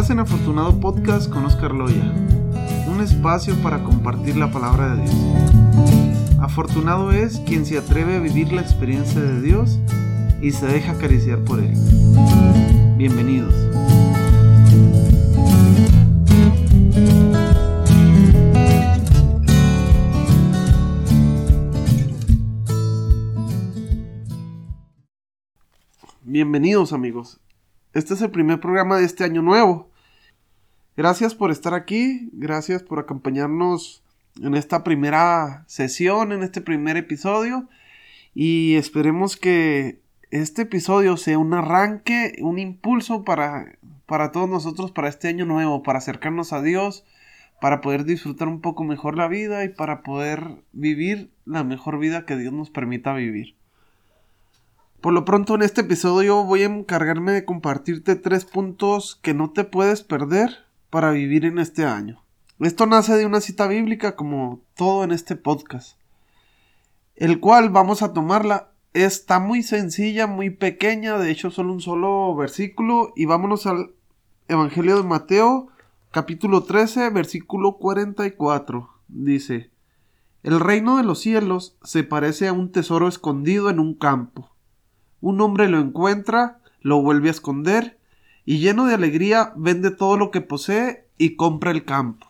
Estás en Afortunado Podcast con Oscar Loya, un espacio para compartir la palabra de Dios. Afortunado es quien se atreve a vivir la experiencia de Dios y se deja acariciar por Él. Bienvenidos. Bienvenidos amigos. Este es el primer programa de este año nuevo. Gracias por estar aquí, gracias por acompañarnos en esta primera sesión, en este primer episodio y esperemos que este episodio sea un arranque, un impulso para, para todos nosotros para este año nuevo, para acercarnos a Dios, para poder disfrutar un poco mejor la vida y para poder vivir la mejor vida que Dios nos permita vivir. Por lo pronto en este episodio voy a encargarme de compartirte tres puntos que no te puedes perder para vivir en este año. Esto nace de una cita bíblica como todo en este podcast, el cual vamos a tomarla. Está muy sencilla, muy pequeña, de hecho solo un solo versículo y vámonos al Evangelio de Mateo capítulo 13 versículo 44. Dice, El reino de los cielos se parece a un tesoro escondido en un campo un hombre lo encuentra, lo vuelve a esconder, y lleno de alegría vende todo lo que posee y compra el campo.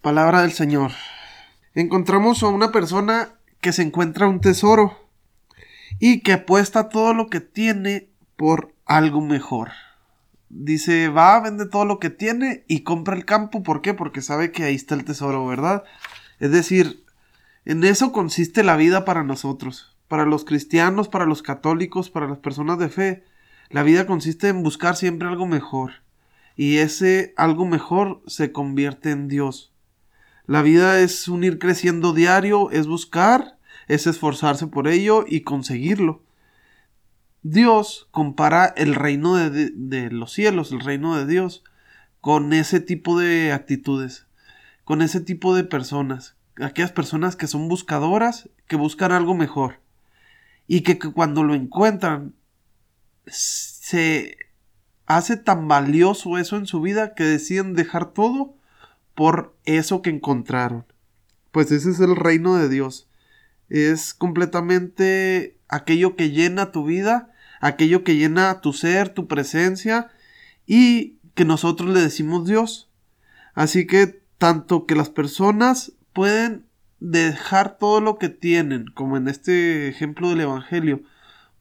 Palabra del Señor. Encontramos a una persona que se encuentra un tesoro y que apuesta todo lo que tiene por algo mejor. Dice, va, vende todo lo que tiene y compra el campo. ¿Por qué? Porque sabe que ahí está el tesoro, ¿verdad? Es decir, en eso consiste la vida para nosotros para los cristianos, para los católicos, para las personas de fe, la vida consiste en buscar siempre algo mejor. Y ese algo mejor se convierte en Dios. La vida es un ir creciendo diario, es buscar, es esforzarse por ello y conseguirlo. Dios compara el reino de, de, los cielos, el reino de Dios, con ese tipo de actitudes, con ese tipo de personas, aquellas personas que son buscadoras, que buscan algo mejor y que, cuando lo encuentran se hace tan valioso eso en su vida que deciden dejar todo por eso que encontraron. Pues ese es el reino de Dios. Es completamente aquello que llena tu vida, aquello que llena tu ser, tu presencia y que nosotros le decimos Dios. Así que tanto que las personas pueden dejar todo lo que tienen, como en este ejemplo del Evangelio,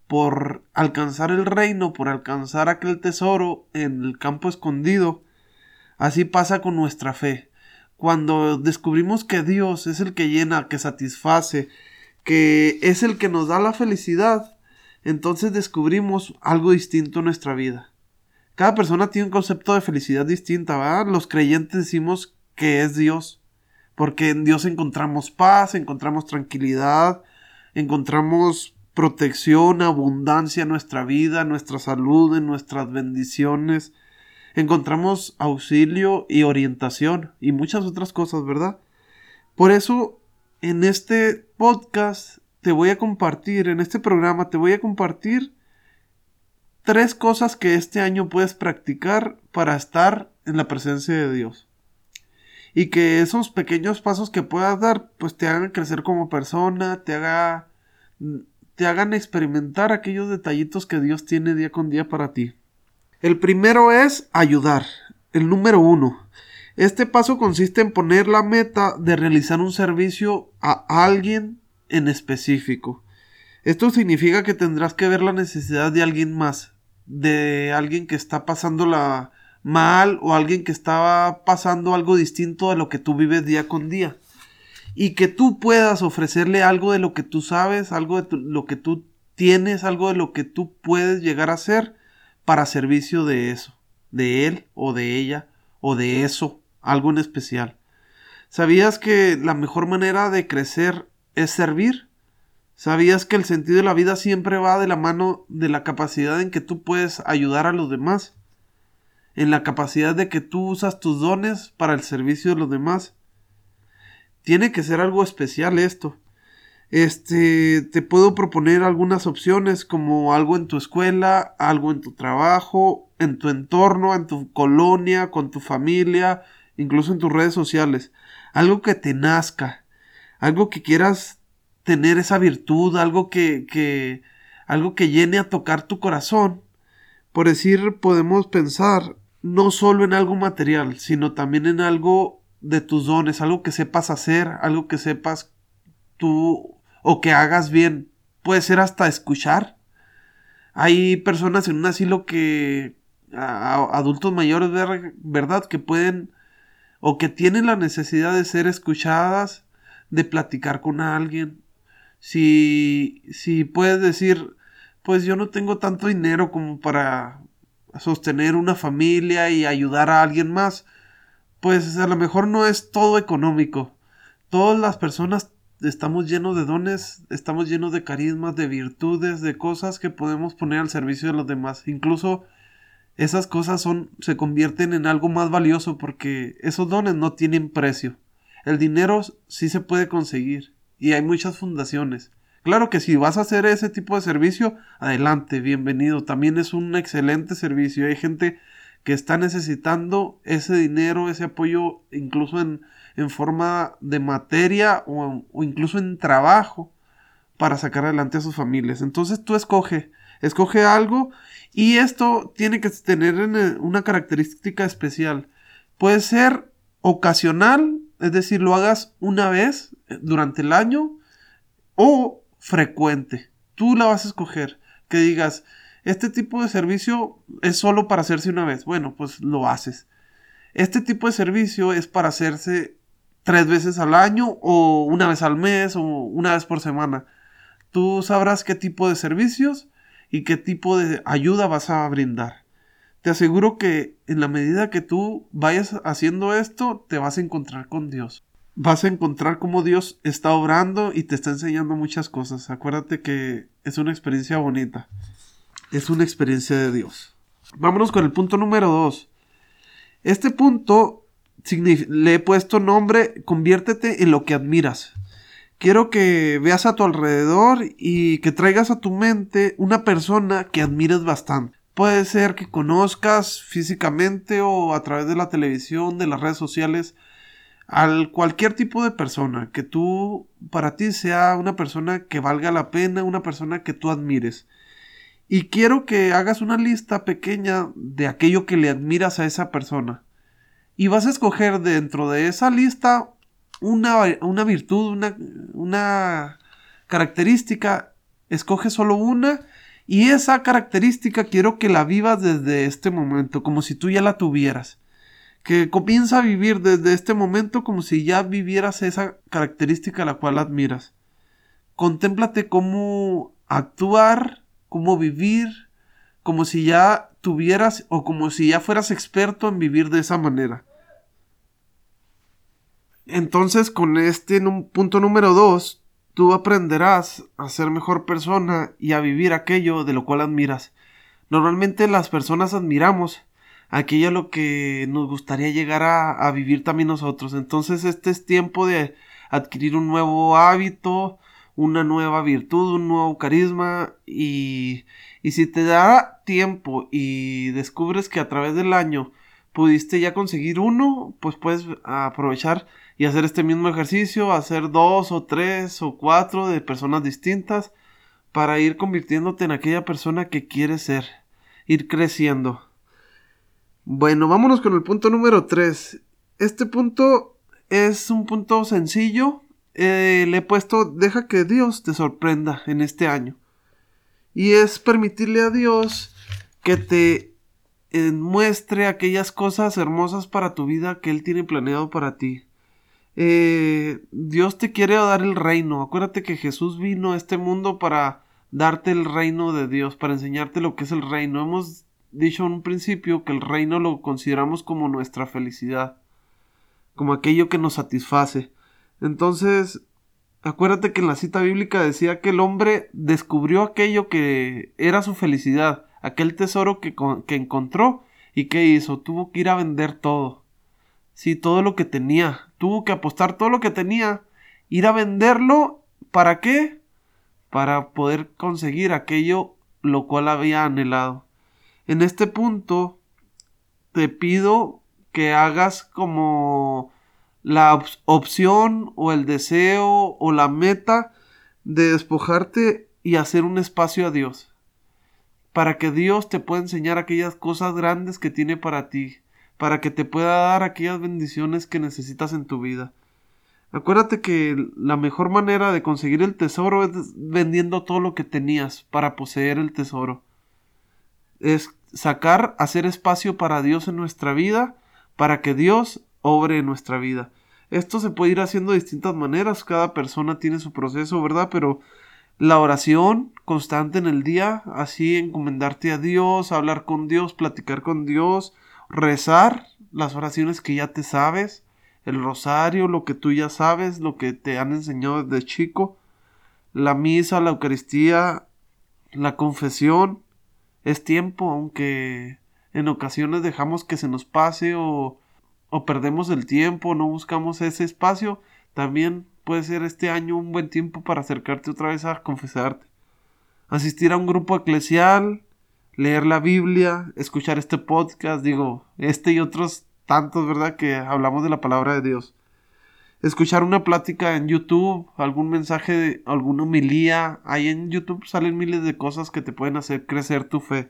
por alcanzar el reino, por alcanzar aquel tesoro en el campo escondido. Así pasa con nuestra fe. Cuando descubrimos que Dios es el que llena, que satisface, que es el que nos da la felicidad, entonces descubrimos algo distinto en nuestra vida. Cada persona tiene un concepto de felicidad distinta, ¿verdad? Los creyentes decimos que es Dios porque en Dios encontramos paz, encontramos tranquilidad, encontramos protección, abundancia en nuestra vida, en nuestra salud, en nuestras bendiciones. Encontramos auxilio y orientación y muchas otras cosas, ¿verdad? Por eso, en este podcast te voy a compartir, en este programa te voy a compartir tres cosas que este año puedes practicar para estar en la presencia de Dios y que esos pequeños pasos que puedas dar pues te hagan crecer como persona, te haga te hagan experimentar aquellos detallitos que Dios tiene día con día para ti. El primero es ayudar. El número uno. Este paso consiste en poner la meta de realizar un servicio a alguien en específico. Esto significa que tendrás que ver la necesidad de alguien más, de alguien que está pasando la, mal o alguien que estaba pasando algo distinto a lo que tú vives día con día. Y que tú puedas ofrecerle algo de lo que tú sabes, algo de lo que tú tienes, algo de lo que tú puedes llegar a hacer para servicio de eso, de él o de ella o de eso, algo en especial. ¿Sabías que la mejor manera de crecer es servir? ¿Sabías que el sentido de la vida siempre va de la mano de la capacidad en que tú puedes ayudar a los demás? en la capacidad de que tú usas tus dones para el servicio de los demás. Tiene que ser algo especial esto. Este, te puedo proponer algunas opciones como algo en tu escuela, algo en tu trabajo en tu entorno, en tu colonia, con tu familia, incluso en tus redes sociales. Algo que te nazca, algo que quieras tener esa virtud, algo que, que algo que llene a tocar tu corazón. Por decir, podemos pensar no solo en algo material, sino también en algo de tus dones, algo que sepas hacer, algo que sepas tú o que hagas bien. Puede ser hasta escuchar. Hay personas en un asilo que adultos mayores, ¿verdad? Que pueden o que tienen la necesidad de ser escuchadas, de platicar con alguien. Si, si puedes decir, pues yo no tengo tanto dinero como para sostener una familia y ayudar a alguien más, pues a lo mejor no es todo económico. Todas las personas estamos llenos de dones, estamos llenos de carismas, de virtudes, de cosas que podemos poner al servicio de los demás. Incluso esas cosas son, se convierten en algo más valioso porque esos dones no tienen precio. El dinero sí se puede conseguir y hay muchas fundaciones. Claro que si vas a hacer ese tipo de servicio, adelante, bienvenido. También es un excelente servicio. Hay gente que está necesitando ese dinero, ese apoyo, incluso en, en forma de materia o, o, incluso en trabajo para sacar adelante a sus familias. Entonces tú escoge, escoge algo y esto tiene que tener una característica especial. Puede ser ocasional, es decir, lo hagas una vez durante el año o frecuente. Tú la vas a escoger. Que digas, este tipo de servicio es solo para hacerse una vez. Bueno, pues lo haces. Este tipo de servicio es para hacerse tres veces al año o una vez al mes o una vez por semana. Tú sabrás qué tipo de servicios y qué tipo de ayuda vas a brindar. Te aseguro que en la medida que tú vayas haciendo esto, te vas a encontrar con Dios. Vas a encontrar cómo Dios está obrando y te está enseñando muchas cosas. Acuérdate que es una experiencia bonita. Es una experiencia de Dios. Vámonos con el punto número 2. Este punto le he puesto nombre, conviértete en lo que admiras quiero que veas a tu alrededor y que traigas a tu mente una persona que admires bastante. Puede ser que conozcas físicamente o a través de la televisión, de las redes sociales, al cualquier tipo de persona que tú para ti sea una persona que valga la pena, una persona que tú admires. Y quiero que hagas una lista pequeña de aquello que le admiras a esa persona. Y vas a escoger dentro de esa lista una, virtud, una, una característica, escoge solo una y esa característica quiero que la vivas desde este momento, como si tú ya la tuvieras. Que comienza a vivir desde este momento como si ya vivieras esa característica a la cual admiras. Contémplate cómo actuar, cómo vivir, como si ya tuvieras o como si ya fueras experto en vivir de esa manera. Entonces, con este punto número 2, tú aprenderás a ser mejor persona y a vivir aquello de lo cual admiras. Normalmente las personas admiramos aquello a lo que nos gustaría llegar a, vivir también nosotros. Entonces, este es tiempo de adquirir un nuevo hábito, una nueva virtud, un nuevo carisma y, y si te da tiempo y descubres que a través del año pudiste ya conseguir uno, pues puedes aprovechar y hacer este mismo ejercicio, hacer dos o tres o cuatro de personas distintas para ir convirtiéndote en aquella persona que quieres ser, ir creciendo. Bueno, vámonos con el punto número tres. Este punto es un punto sencillo. Eh, le he puesto, deja que Dios te sorprenda en este año. Y es permitirle a Dios que te eh, muestre aquellas cosas hermosas para tu vida que Él tiene planeado para ti. Eh, Dios te quiere dar el reino. Acuérdate que Jesús vino a este mundo para darte el reino de Dios, para enseñarte lo que es el reino. Hemos dicho en un principio que el reino lo consideramos como nuestra felicidad, como aquello que nos satisface. Entonces, acuérdate que en la cita bíblica decía que el hombre descubrió aquello que era su felicidad, aquel tesoro que, que encontró y que hizo, tuvo que ir a vender todo. Sí, todo lo que tenía, tuvo que apostar todo lo que tenía, ir a venderlo, ¿para qué? Para poder conseguir aquello lo cual había anhelado. En este punto te pido que hagas como la opción o el deseo o la meta de despojarte y hacer un espacio a Dios. Para que Dios te pueda enseñar aquellas cosas grandes que tiene para ti. Para que te pueda dar aquellas bendiciones que necesitas en tu vida. Acuérdate que la mejor manera de conseguir el tesoro es vendiendo todo lo que tenías para poseer el tesoro. Es sacar, hacer espacio para Dios en nuestra vida, para que Dios obre en nuestra vida. Esto se puede ir haciendo de distintas maneras, cada persona tiene su proceso, ¿verdad? Pero la oración constante en el día, así encomendarte a Dios, hablar con Dios, platicar con Dios, rezar las oraciones que ya te sabes, el rosario, lo que tú ya sabes, lo que te han enseñado desde chico, la misa, la Eucaristía, la confesión. Es tiempo, aunque en ocasiones dejamos que se nos pase o, o perdemos el tiempo, no buscamos ese espacio, también puede ser este año un buen tiempo para acercarte otra vez a confesarte. Asistir a un grupo eclesial, leer la Biblia, escuchar este podcast, digo, este y otros tantos, ¿verdad? Que hablamos de la palabra de Dios. Escuchar una plática en YouTube, algún mensaje, de, alguna homilía. Ahí en YouTube salen miles de cosas que te pueden hacer crecer tu fe.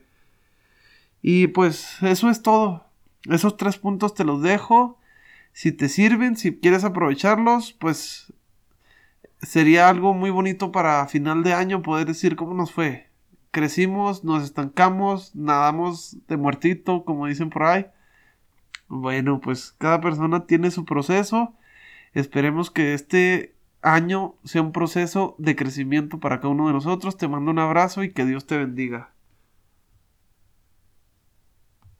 Y pues eso es todo. Esos tres puntos te los dejo. Si te sirven, si quieres aprovecharlos, pues sería algo muy bonito para final de año poder decir cómo nos fue. Crecimos, nos estancamos, nadamos de muertito, como dicen por ahí. Bueno, pues cada persona tiene su proceso. Esperemos que este año sea un proceso de crecimiento para cada uno de nosotros. Te mando un abrazo y que Dios te bendiga.